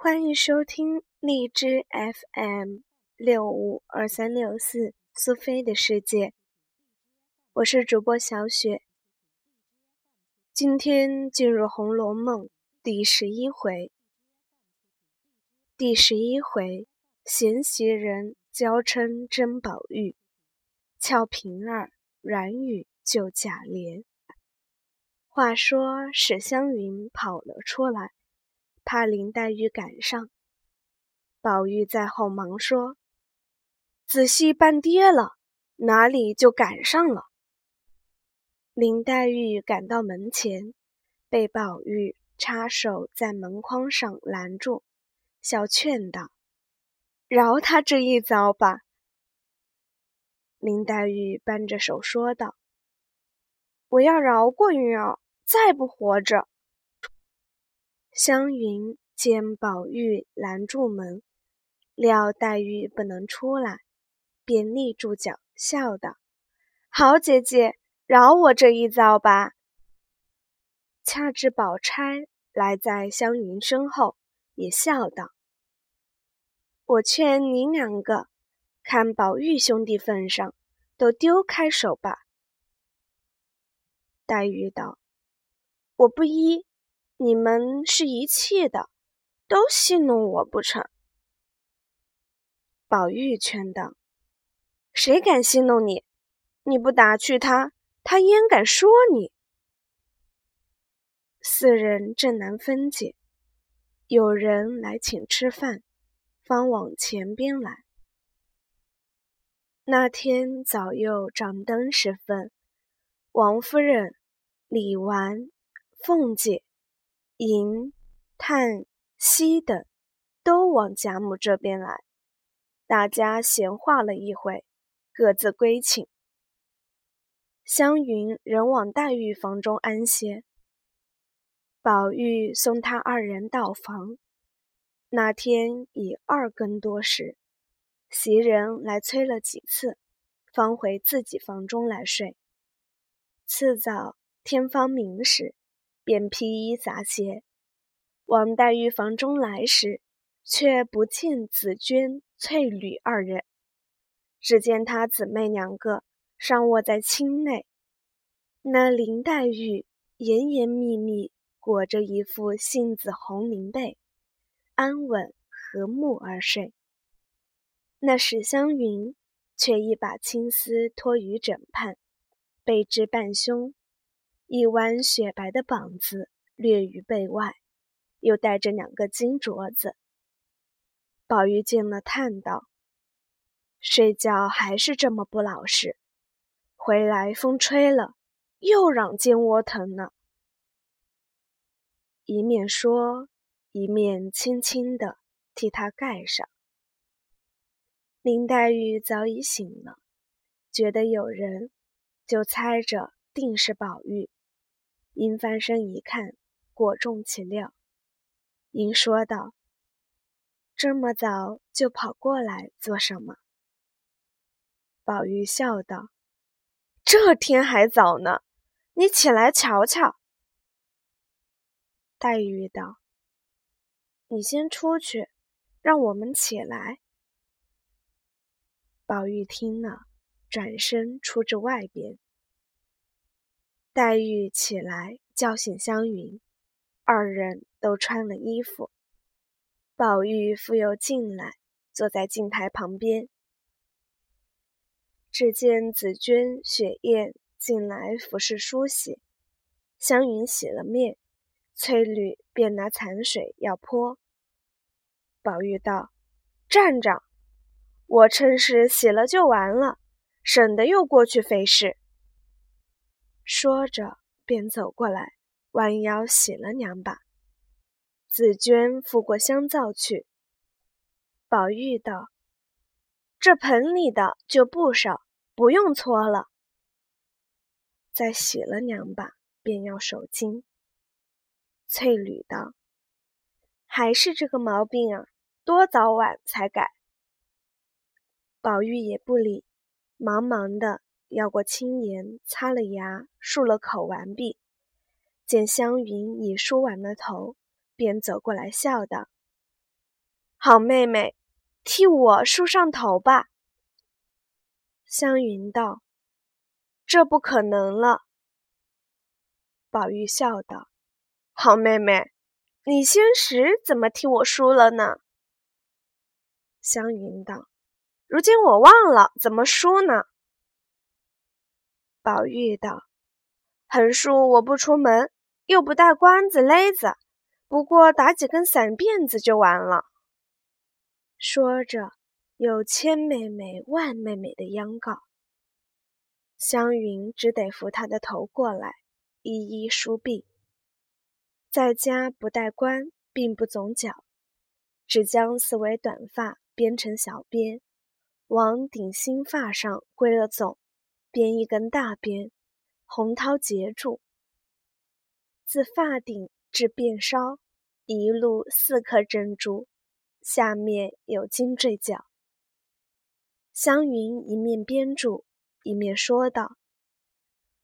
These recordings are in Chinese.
欢迎收听荔枝 FM 六五二三六四苏菲的世界，我是主播小雪。今天进入《红楼梦》第十一回。第十一回，贤袭人娇嗔争宝玉，俏平儿软语救贾琏。话说史湘云跑了出来。怕林黛玉赶上，宝玉在后忙说：“仔细扮爹了，哪里就赶上了？”林黛玉赶到门前，被宝玉插手在门框上拦住，笑劝道：“饶他这一遭吧。”林黛玉扳着手说道：“我要饶过云儿，再不活着。”湘云见宝玉拦住门，料黛玉不能出来，便立住脚，笑道：“好姐姐，饶我这一遭吧。”恰至宝钗来在湘云身后，也笑道：“我劝你两个，看宝玉兄弟份上，都丢开手吧。”黛玉道：“我不依。”你们是一气的，都戏弄我不成？宝玉劝道：“谁敢戏弄你？你不打趣他，他焉敢说你？”四人正难分解，有人来请吃饭，方往前边来。那天早又掌灯时分，王夫人、李纨、凤姐。银、叹、息等都往贾母这边来，大家闲话了一会，各自归寝。湘云仍往黛玉房中安歇。宝玉送他二人到房。那天已二更多时，袭人来催了几次，方回自己房中来睡。次早天方明时。便披衣洒鞋，往黛玉房中来时，却不见紫鹃、翠缕二人，只见她姊妹两个尚卧在厅内。那林黛玉严严密密裹着一副杏子红绫被，安稳和睦而睡。那史湘云却一把青丝托于枕畔，背至半胸。一弯雪白的膀子略于背外，又带着两个金镯子。宝玉见了，叹道：“睡觉还是这么不老实，回来风吹了，又嚷肩窝疼呢。”一面说，一面轻轻的替他盖上。林黛玉早已醒了，觉得有人，就猜着定是宝玉。因翻身一看，果中其料。因说道：“这么早就跑过来做什么？”宝玉笑道：“这天还早呢，你起来瞧瞧。”黛玉道：“你先出去，让我们起来。”宝玉听了，转身出至外边。黛玉起来叫醒湘云，二人都穿了衣服。宝玉复又进来，坐在镜台旁边。只见紫鹃、雪雁进来服侍梳洗，湘云洗了面，翠缕便拿残水要泼。宝玉道：“站着，我趁势洗了就完了，省得又过去费事。”说着，便走过来，弯腰洗了两把。紫鹃扶过香皂去。宝玉道：“这盆里的就不少，不用搓了。”再洗了两把，便要手巾。翠缕道：“还是这个毛病啊，多早晚才改。”宝玉也不理，忙忙的。要过青颜，擦了牙，漱了口，完毕。见湘云已梳完了头，便走过来笑道：“好妹妹，替我梳上头吧。湘云道：“这不可能了。”宝玉笑道：“好妹妹，你先时怎么替我梳了呢？”湘云道：“如今我忘了怎么梳呢。”宝玉道：“横竖我不出门，又不带关子勒子，不过打几根散辫子就完了。”说着，有千妹妹万妹妹的央告。湘云只得扶她的头过来，一一梳毕。在家不戴冠，并不总角，只将四围短发编成小辫，往顶心发上归了总。编一根大辫，红绦结住，自发顶至辫梢，一路四颗珍珠，下面有金坠角。湘云一面编住，一面说道：“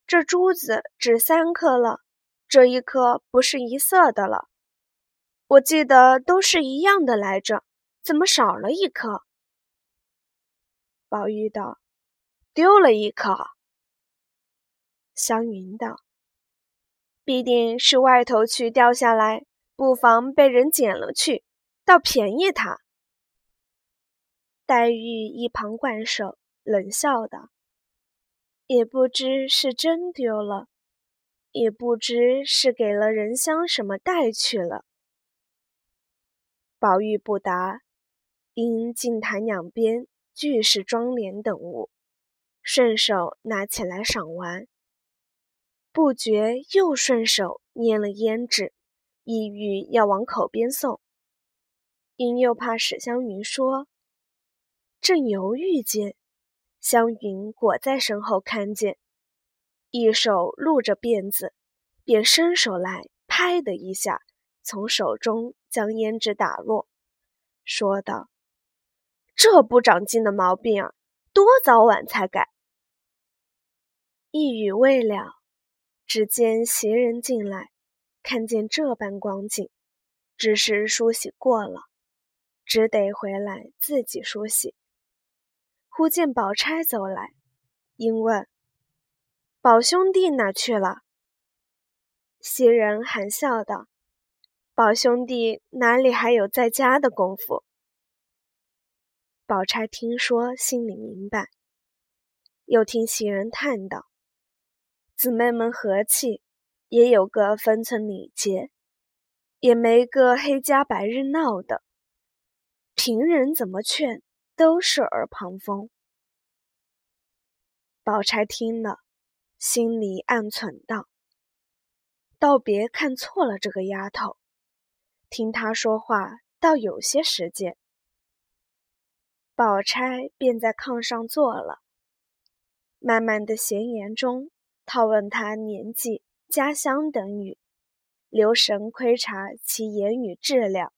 这珠子只三颗了，这一颗不是一色的了。我记得都是一样的来着，怎么少了一颗？”宝玉道。丢了一颗，湘云道：“必定是外头去掉下来，不妨被人捡了去，倒便宜他。”黛玉一旁惯手，冷笑道：“也不知是真丢了，也不知是给了人香什么带去了。”宝玉不答，因镜台两边俱是妆奁等物。顺手拿起来赏玩，不觉又顺手拈了胭脂，意欲要往口边送，因又怕史湘云说，正犹豫间，湘云裹在身后看见，一手撸着辫子，便伸手来，拍的一下，从手中将胭脂打落，说道：“这不长进的毛病啊，多早晚才改。”一语未了，只见袭人进来，看见这般光景，只是梳洗过了，只得回来自己梳洗。忽见宝钗走来，因问：“宝兄弟哪去了？”袭人含笑道：“宝兄弟哪里还有在家的功夫？”宝钗听说，心里明白，又听袭人叹道。姊妹们和气，也有个分寸礼节，也没个黑家白日闹的。平人怎么劝，都是耳旁风。宝钗听了，心里暗忖道：“倒别看错了这个丫头，听她说话，倒有些实践。”宝钗便在炕上坐了，慢慢的闲言中。套问他年纪、家乡等语，留神窥察其言语质量，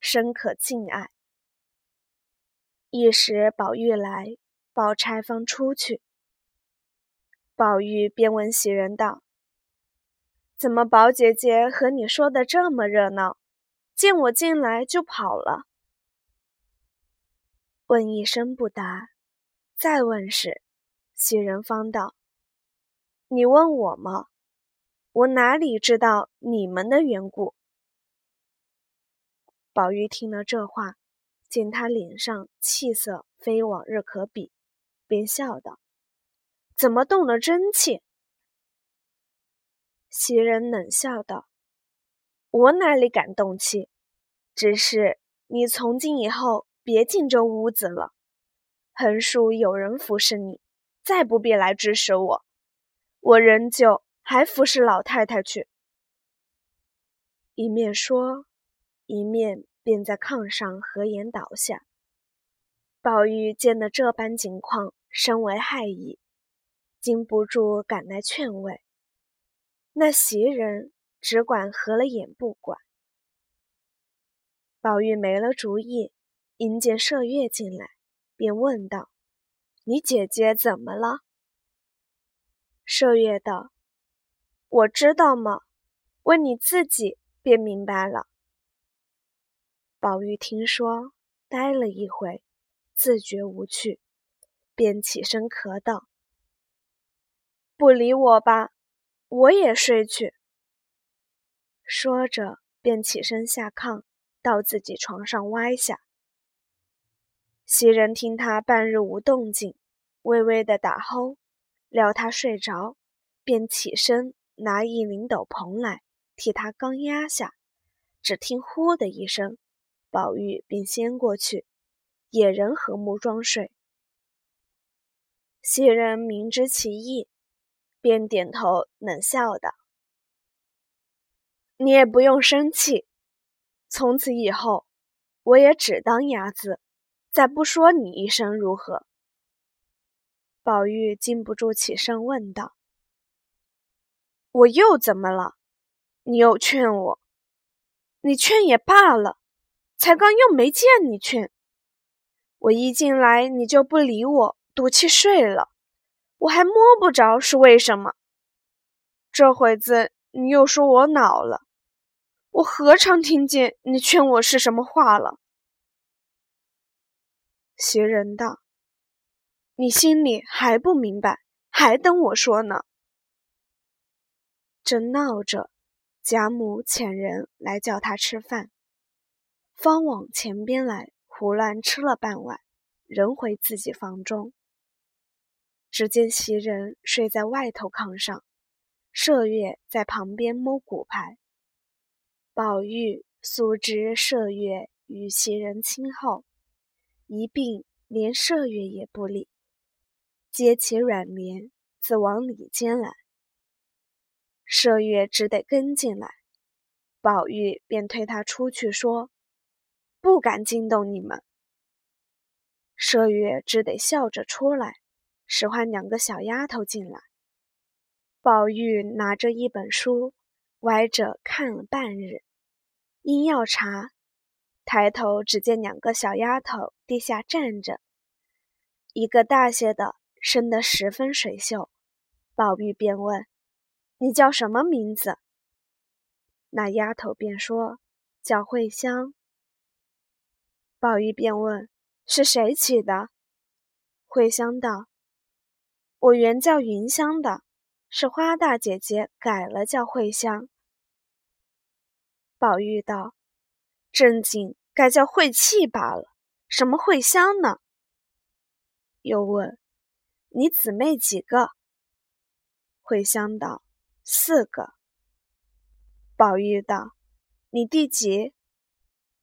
深可敬爱。一时宝玉来，宝钗方出去。宝玉便问袭人道：“怎么宝姐姐和你说的这么热闹？见我进来就跑了？”问一声不答，再问时，袭人方道。你问我吗？我哪里知道你们的缘故？宝玉听了这话，见他脸上气色非往日可比，便笑道：“怎么动了真气？”袭人冷笑道：“我哪里敢动气？只是你从今以后别进这屋子了，横竖有人服侍你，再不必来指使我。”我仍旧还服侍老太太去。一面说，一面便在炕上合眼倒下。宝玉见了这般景况，深为害意，禁不住赶来劝慰。那袭人只管合了眼不管。宝玉没了主意，迎见麝月进来，便问道：“你姐姐怎么了？”麝月道：“我知道吗？问你自己便明白了。”宝玉听说，呆了一回，自觉无趣，便起身咳道：“不理我吧，我也睡去。”说着，便起身下炕，到自己床上歪下。袭人听他半日无动静，微微的打齁，料他睡着，便起身拿一领斗篷来替他刚压下。只听“呼”的一声，宝玉便先过去，也仍和睦装睡。袭人明知其意，便点头冷笑道：“你也不用生气，从此以后，我也只当鸭子，再不说你一声，如何？”宝玉禁不住起身问道：“我又怎么了？你又劝我？”你劝也罢了，才刚又没见你劝。我一进来你就不理我，赌气睡了，我还摸不着是为什么。这会子你又说我恼了，我何尝听见你劝我是什么话了？袭人道：“你心里还不明白，还等我说呢。”正闹着。贾母遣人来叫他吃饭，方往前边来，胡乱吃了半碗，仍回自己房中。只见袭人睡在外头炕上，麝月在旁边摸骨牌。宝玉素知麝月与袭人亲厚，一并连麝月也不理，揭起软帘，自往里间来。麝月只得跟进来，宝玉便推他出去，说：“不敢惊动你们。”麝月只得笑着出来，使唤两个小丫头进来。宝玉拿着一本书，歪着看了半日，因要查，抬头只见两个小丫头地下站着，一个大些的，生得十分水秀。宝玉便问。你叫什么名字？那丫头便说：“叫慧香。”宝玉便问：“是谁起的？”慧香道：“我原叫云香的，是花大姐姐改了叫慧香。”宝玉道：“正经该叫慧气罢了，什么慧香呢？”又问：“你姊妹几个？”慧香道。四个。宝玉道：“你第几？”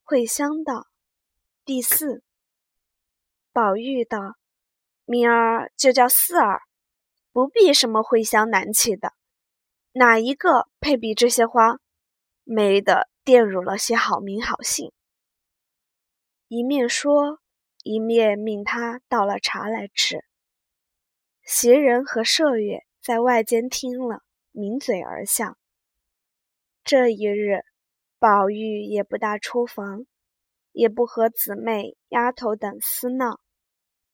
慧香道：“第四。”宝玉道：“明儿就叫四儿，不必什么慧香难起的。哪一个配比这些花？没得玷辱了些好名好姓。”一面说，一面命他倒了茶来吃。袭人和麝月在外间听了。抿嘴而笑。这一日，宝玉也不大出房，也不和姊妹、丫头等厮闹，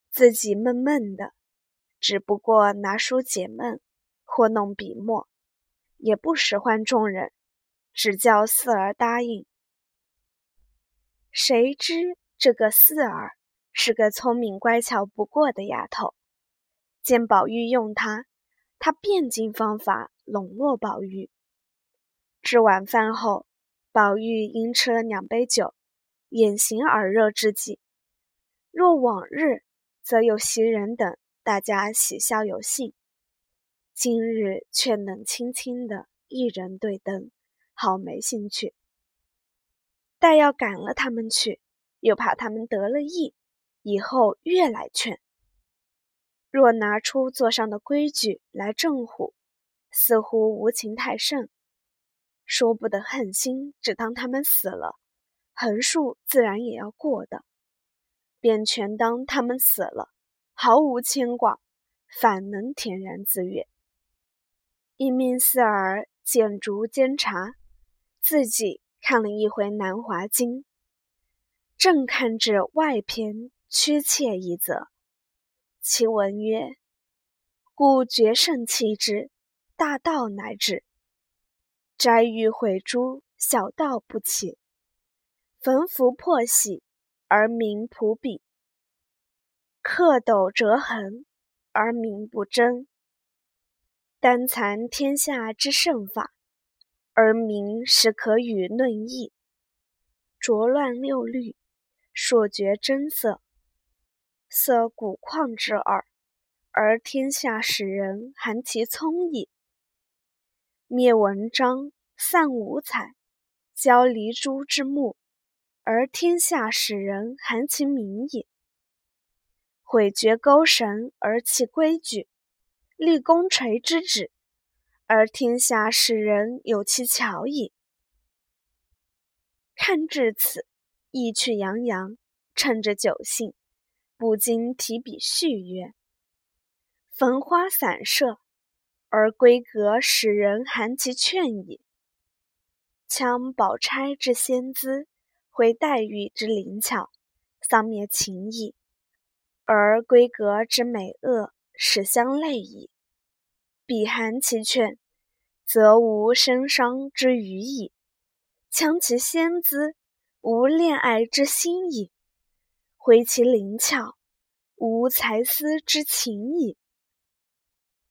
自己闷闷的，只不过拿书解闷，或弄笔墨，也不使唤众人，只叫四儿答应。谁知这个四儿是个聪明乖巧不过的丫头，见宝玉用她，她便尽方法。笼络宝玉。至晚饭后，宝玉因吃了两杯酒，眼形耳热之际，若往日，则有袭人等大家喜笑有兴；今日却冷清清的，一人对灯，好没兴趣。待要赶了他们去，又怕他们得了意，以后越来劝。若拿出座上的规矩来正乎。似乎无情太甚，说不得狠心，只当他们死了，横竖自然也要过的，便全当他们死了，毫无牵挂，反能恬然自悦。一命四儿捡竹煎茶，自己看了一回《南华经》，正看至外篇屈妾一则，其文曰：“故绝圣弃之。”大道乃至，摘玉毁珠，小道不起；焚符破玺，而民不比；克斗折痕，而民不争。单残天下之圣法，而民始可与论议；浊乱六律，朔绝真色，色古旷之耳，而天下使人含其聪矣。灭文章，散五彩，交离珠之目，而天下使人含其明也；毁绝钩绳而弃规矩。立功垂之旨，而天下使人有其巧矣。看至此，意趣洋洋，趁着酒兴，不禁提笔续曰：“焚花散射，而闺阁使人含其劝矣。羌宝钗之仙姿，会黛玉之灵巧，丧灭情意，而闺阁之美恶。”始相类矣。彼含其劝，则无生伤之余矣；羌其仙姿，无恋爱之心矣；挥其灵巧，无才思之情矣。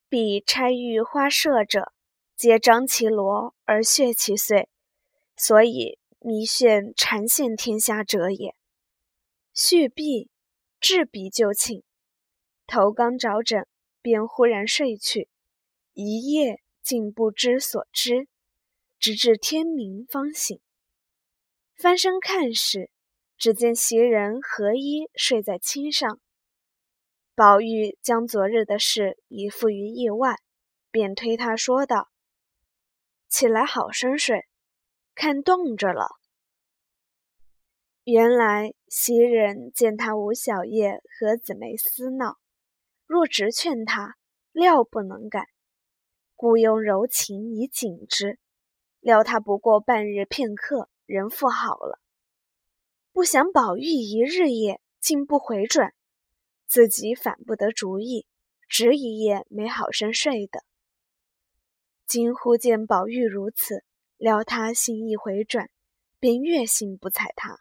彼钗玉花射者，皆张其罗而血其碎，所以弥眩缠陷天下者也。续毕，置笔就寝。头刚着枕，便忽然睡去，一夜竟不知所知，直至天明方醒。翻身看时，只见袭人合衣睡在衾上。宝玉将昨日的事已付于意外，便推他说道：“起来好生睡，看冻着了。”原来袭人见他吴小夜和姊妹厮闹。若直劝他，料不能改，故用柔情以警之。料他不过半日片刻，人复好了。不想宝玉一日夜竟不回转，自己反不得主意，只一夜没好生睡的。今忽见宝玉如此，料他心意回转，便越心不睬他。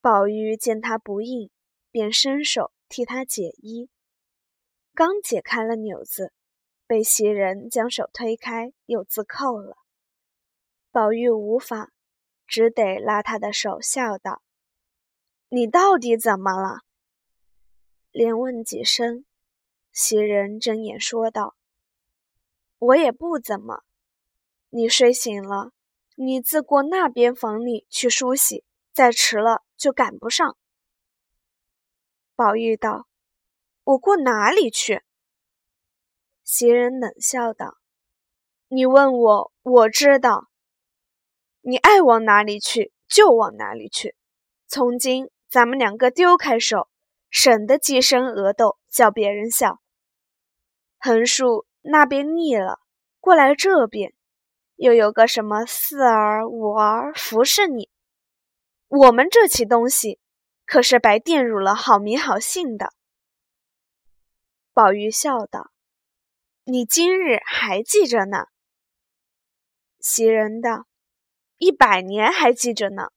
宝玉见他不应，便伸手。替他解衣，刚解开了纽子，被袭人将手推开，又自扣了。宝玉无法，只得拉他的手，笑道：“你到底怎么了？”连问几声，袭人睁眼说道：“我也不怎么。你睡醒了，你自过那边房里去梳洗，再迟了就赶不上。”宝玉道：“我过哪里去？”袭人冷笑道：“你问我，我知道。你爱往哪里去就往哪里去。从今咱们两个丢开手，省得鸡生鹅斗，叫别人笑。横竖那边腻了，过来这边，又有个什么四儿五儿服侍你。我们这起东西。”可是白玷辱了好名好姓的。宝玉笑道：“你今日还记着呢。”袭人道：“一百年还记着呢，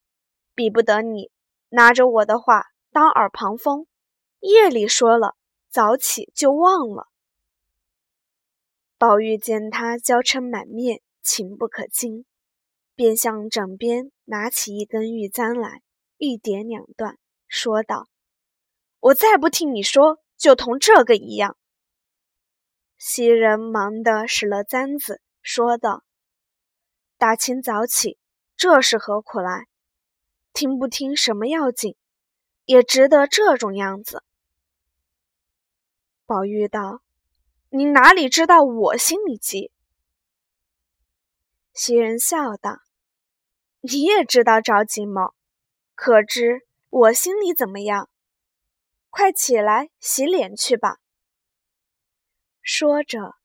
比不得你拿着我的话当耳旁风，夜里说了，早起就忘了。”宝玉见他娇嗔满面，情不可禁，便向枕边拿起一根玉簪来，一点两断。说道：“我再不听你说，就同这个一样。”袭人忙的使了簪子，说道：“大清早起，这是何苦来？听不听什么要紧，也值得这种样子。”宝玉道：“你哪里知道我心里急？”袭人笑道：“你也知道着急吗？可知？”我心里怎么样？快起来洗脸去吧。说着，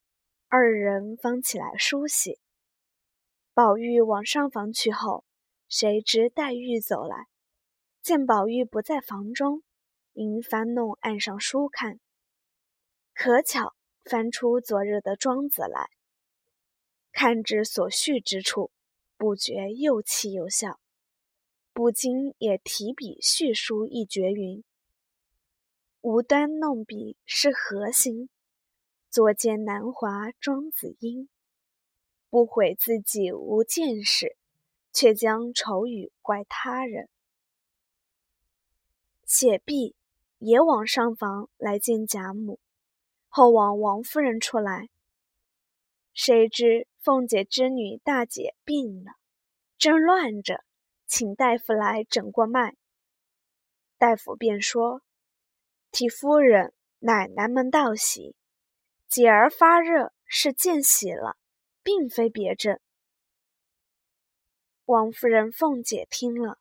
二人方起来梳洗。宝玉往上房去后，谁知黛玉走来，见宝玉不在房中，因翻弄案上书看，可巧翻出昨日的庄子来，看至所叙之处，不觉又气又笑。不禁也提笔续书一绝云：“无端弄笔是何心？作见南华庄子音。不悔自己无见识，却将丑语怪他人。”写毕，也往上房来见贾母，后往王夫人处来。谁知凤姐之女大姐病了，正乱着。请大夫来诊过脉，大夫便说：“替夫人、奶奶们道喜，姐儿发热是见喜了，并非别症。”王夫人、凤姐听了，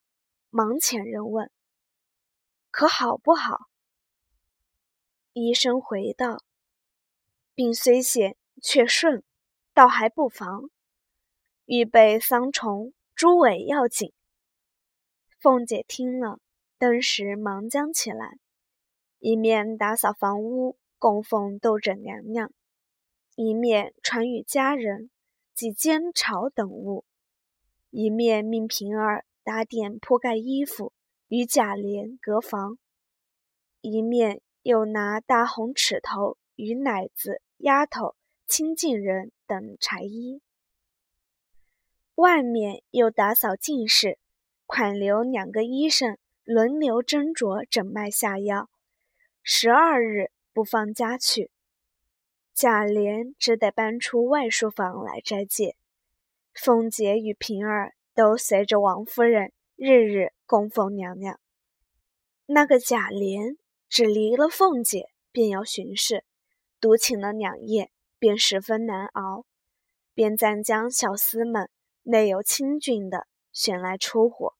忙遣人问：“可好不好？”医生回道：“病虽险，却顺，倒还不妨。预备桑虫、猪尾要紧。”凤姐听了，登时忙将起来，一面打扫房屋，供奉斗枕娘娘；一面传与家人及煎炒等物；一面命平儿打点铺盖衣服，与贾琏隔房；一面又拿大红尺头与奶子、丫头、亲近人等裁衣；外面又打扫净室。款留两个医生轮流斟酌诊脉下药，十二日不放家去。贾琏只得搬出外书房来斋戒，凤姐与平儿都随着王夫人日日供奉娘娘。那个贾琏只离了凤姐，便要巡视，独请了两夜，便十分难熬，便暂将小厮们内有清俊的选来出火。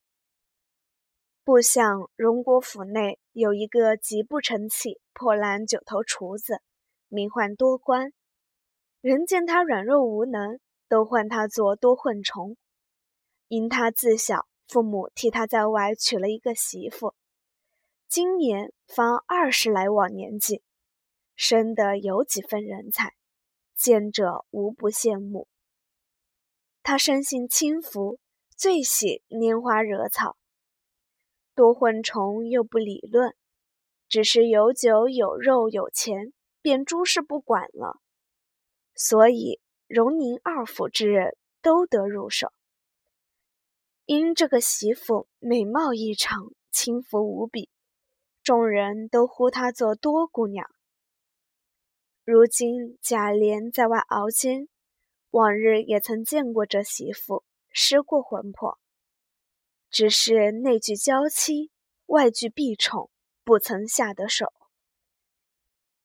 不想荣国府内有一个极不成器、破烂九头厨子，名唤多官。人见他软弱无能，都唤他做多混虫。因他自小父母替他在外娶了一个媳妇，今年方二十来往年纪，生得有几分人才，见者无不羡慕。他生性轻浮，最喜拈花惹草。多混虫又不理论，只是有酒有肉有钱，便诸事不管了。所以荣宁二府之人都得入手。因这个媳妇美貌异常，轻浮无比，众人都呼她做多姑娘。如今贾琏在外熬煎，往日也曾见过这媳妇，失过魂魄。只是内具娇妻，外具婢宠，不曾下得手。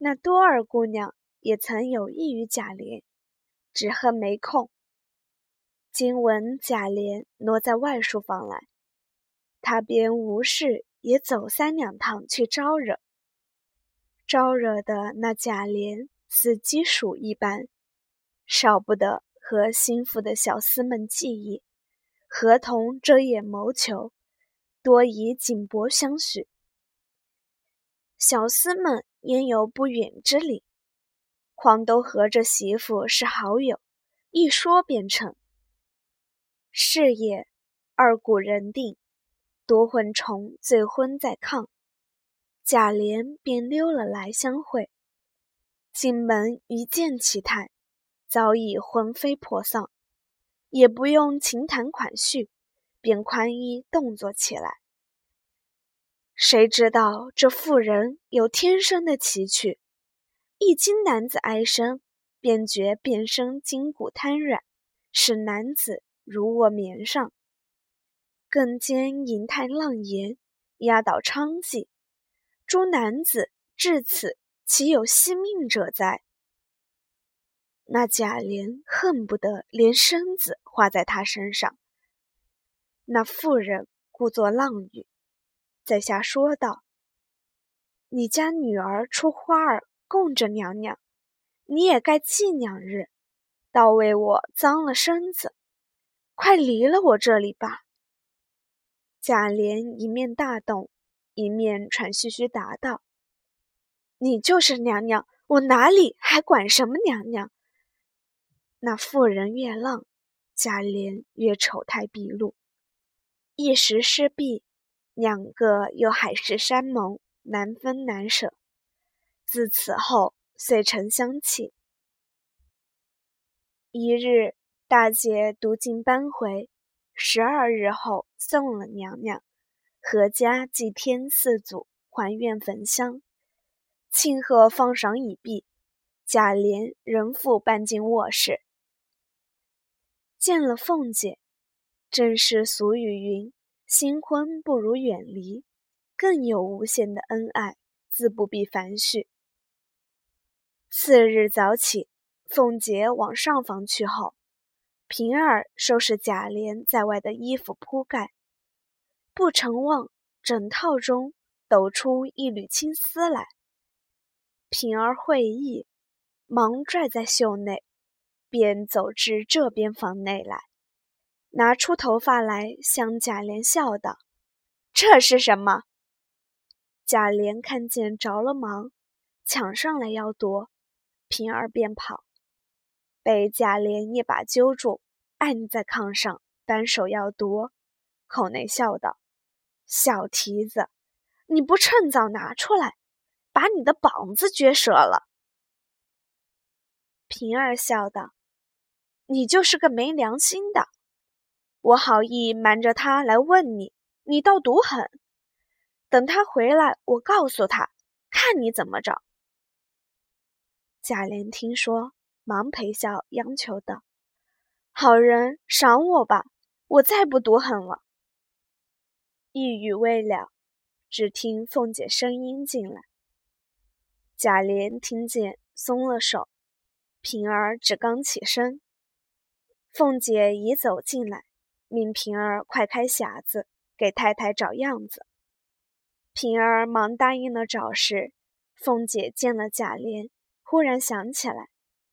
那多尔姑娘也曾有意于贾琏，只恨没空。今闻贾琏挪在外书房来，他便无事也走三两趟去招惹。招惹的那贾琏似鸡鼠一般，少不得和心腹的小厮们计议。合同遮掩谋求，多以锦帛相许。小厮们焉有不允之理？况都和这媳妇是好友，一说便成。是也，二鼓人定，夺魂虫醉昏在炕，贾琏便溜了来相会。进门一见其态，早已魂飞魄丧。也不用情谈款叙，便宽衣动作起来。谁知道这妇人有天生的奇趣，一经男子哀声，便觉遍身筋骨瘫软，使男子如卧棉上。更兼银泰浪言，压倒娼妓，诸男子至此岂有惜命者哉？那贾琏恨不得连身子画在他身上。那妇人故作浪语，在下说道：“你家女儿出花儿供着娘娘，你也该祭两日，倒为我脏了身子，快离了我这里吧。”贾琏一面大动，一面喘吁吁答道：“你就是娘娘，我哪里还管什么娘娘？”那妇人越浪，贾琏越丑态毕露。一时失臂，两个又海誓山盟，难分难舍。自此后，遂成相弃。一日，大姐独进搬回，十二日后送了娘娘，阖家祭天四祖，还愿焚香，庆贺放赏已毕。贾琏仍复搬进卧室，见了凤姐，正是俗语云：“新婚不如远离”，更有无限的恩爱，自不必烦絮。次日早起，凤姐往上房去后，平儿收拾贾琏在外的衣服铺盖，不成望枕套中抖出一缕青丝来。平儿会意。忙拽在袖内，便走至这边房内来，拿出头发来向贾琏笑道：“这是什么？”贾琏看见着了忙，抢上来要夺，平儿便跑，被贾琏一把揪住，按在炕上，单手要夺，口内笑道：“小蹄子，你不趁早拿出来，把你的膀子撅折了。”平儿笑道：“你就是个没良心的！我好意瞒着他来问你，你倒毒狠。等他回来，我告诉他，看你怎么着。”贾琏听说，忙陪笑央求道：“好人赏我吧，我再不毒狠了。”一语未了，只听凤姐声音进来。贾琏听见，松了手。平儿只刚起身，凤姐已走进来，命平儿快开匣子，给太太找样子。平儿忙答应了找时，凤姐见了贾琏，忽然想起来，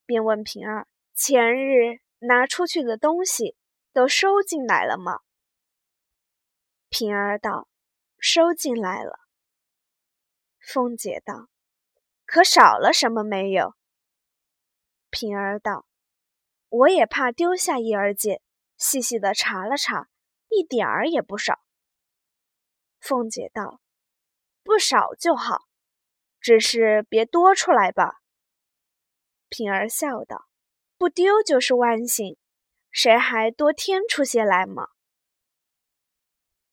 便问平儿：“前日拿出去的东西都收进来了吗？”平儿道：“收进来了。”凤姐道：“可少了什么没有？”平儿道：“我也怕丢下一二件，细细的查了查，一点儿也不少。”凤姐道：“不少就好，只是别多出来吧。”平儿笑道：“不丢就是万幸，谁还多添出些来吗？”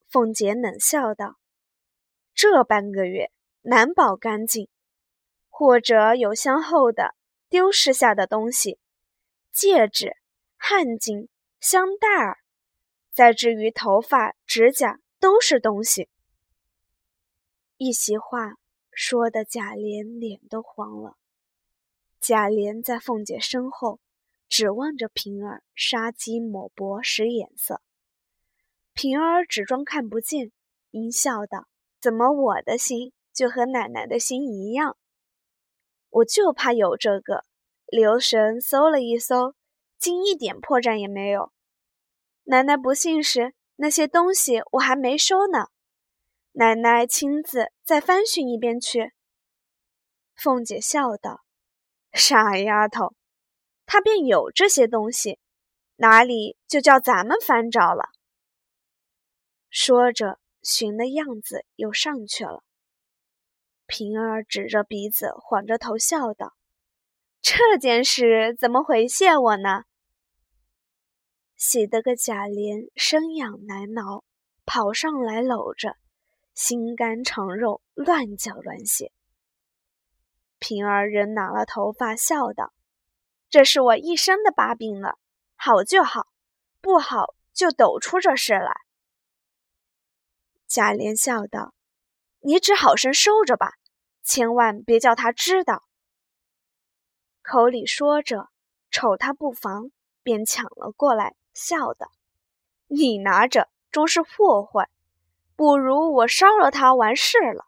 凤姐冷笑道：“这半个月难保干净，或者有相后的。”丢失下的东西，戒指、汗巾、香袋儿，再至于头发、指甲，都是东西。一席话说的贾琏脸都黄了。贾琏在凤姐身后，指望着平儿，杀鸡抹脖使眼色。平儿只装看不见，阴笑道：“怎么我的心就和奶奶的心一样？”我就怕有这个，留神搜了一搜，竟一点破绽也没有。奶奶不信时，那些东西我还没收呢。奶奶亲自再翻寻一遍去。凤姐笑道：“傻丫头，他便有这些东西，哪里就叫咱们翻找了？”说着，寻的样子又上去了。平儿指着鼻子，晃着头笑道：“这件事怎么回谢我呢？”喜得个贾琏生痒难挠，跑上来搂着，心肝肠肉乱叫乱写。平儿仍拿了头发，笑道：“这是我一生的把柄了，好就好，不好就抖出这事来。”贾琏笑道。你只好生收着吧，千万别叫他知道。口里说着，瞅他不防，便抢了过来，笑道：“你拿着终是祸患，不如我烧了它完事了。”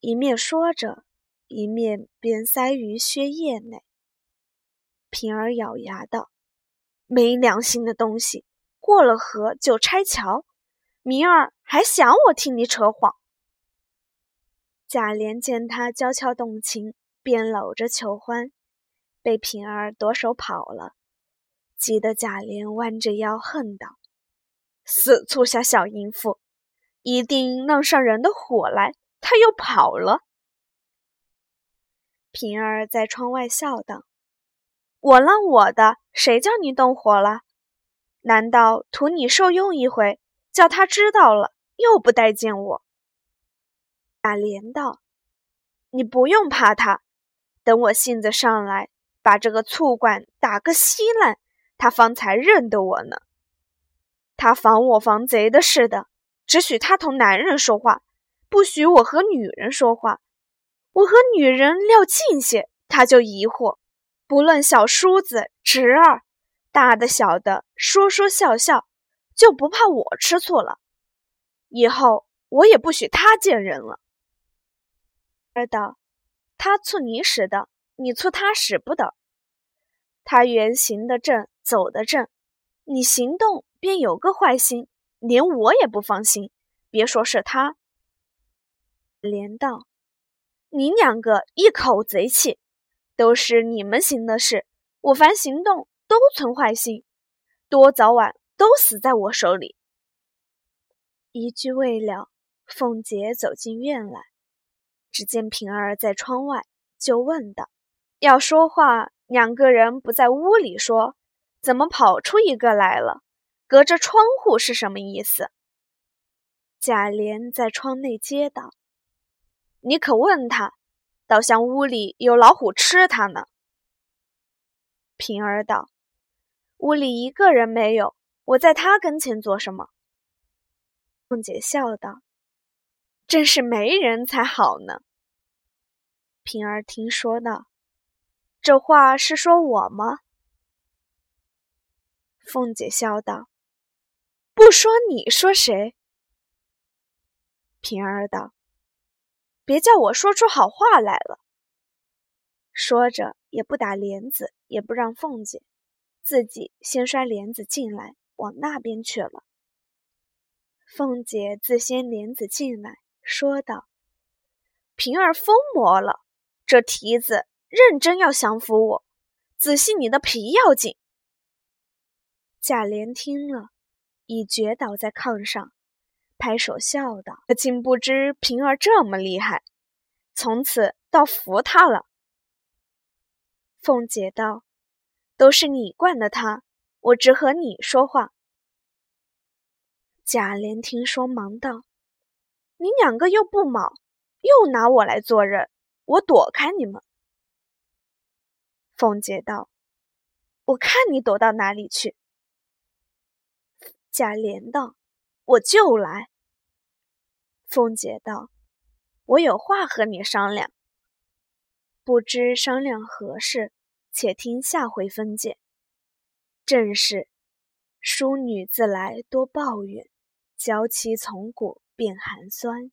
一面说着，一面便塞于靴叶内。平儿咬牙道：“没良心的东西，过了河就拆桥。”明儿还想我替你扯谎。贾琏见他娇俏动情，便搂着求欢，被平儿夺手跑了，急得贾琏弯着腰恨道：“死粗下小淫妇，一定弄上人的火来。他又跑了。平儿在窗外笑道：“我浪我的，谁叫你动火了？难道图你受用一回，叫他知道了，又不待见我？”贾琏道：“你不用怕他，等我性子上来，把这个醋罐打个稀烂，他方才认得我呢。他防我防贼的似的，只许他同男人说话。”不许我和女人说话，我和女人撂近些，他就疑惑。不论小叔子、侄儿，大的小的，说说笑笑，就不怕我吃醋了。以后我也不许他见人了。儿道，他醋你使的，你醋他使不得。他原行得正，走得正，你行动便有个坏心，连我也不放心。别说是他。连道：“你两个一口贼气，都是你们行的事。我凡行动都存坏心，多早晚都死在我手里。”一句未了，凤姐走进院来，只见平儿在窗外，就问道：“要说话，两个人不在屋里说，怎么跑出一个来了？隔着窗户是什么意思？”贾琏在窗内接道。你可问他，倒像屋里有老虎吃他呢。平儿道：“屋里一个人没有，我在他跟前做什么？”凤姐笑道：“正是没人才好呢。”平儿听说道：“这话是说我吗？”凤姐笑道：“不说你说谁？”平儿道。别叫我说出好话来了。说着，也不打帘子，也不让凤姐，自己先摔帘子进来，往那边去了。凤姐自掀帘子进来，说道：“平儿疯魔了，这蹄子认真要降服我，仔细你的皮要紧。”贾琏听了，已绝倒在炕上。拍手笑道：“竟不知平儿这么厉害，从此倒服他了。”凤姐道：“都是你惯的他，我只和你说话。”贾琏听说，忙道：“你两个又不卯，又拿我来做人，我躲开你们。”凤姐道：“我看你躲到哪里去。”贾琏道：“我就来。”凤姐道：“我有话和你商量，不知商量何事，且听下回分解。”正是：“淑女自来多抱怨，娇妻从古便寒酸。”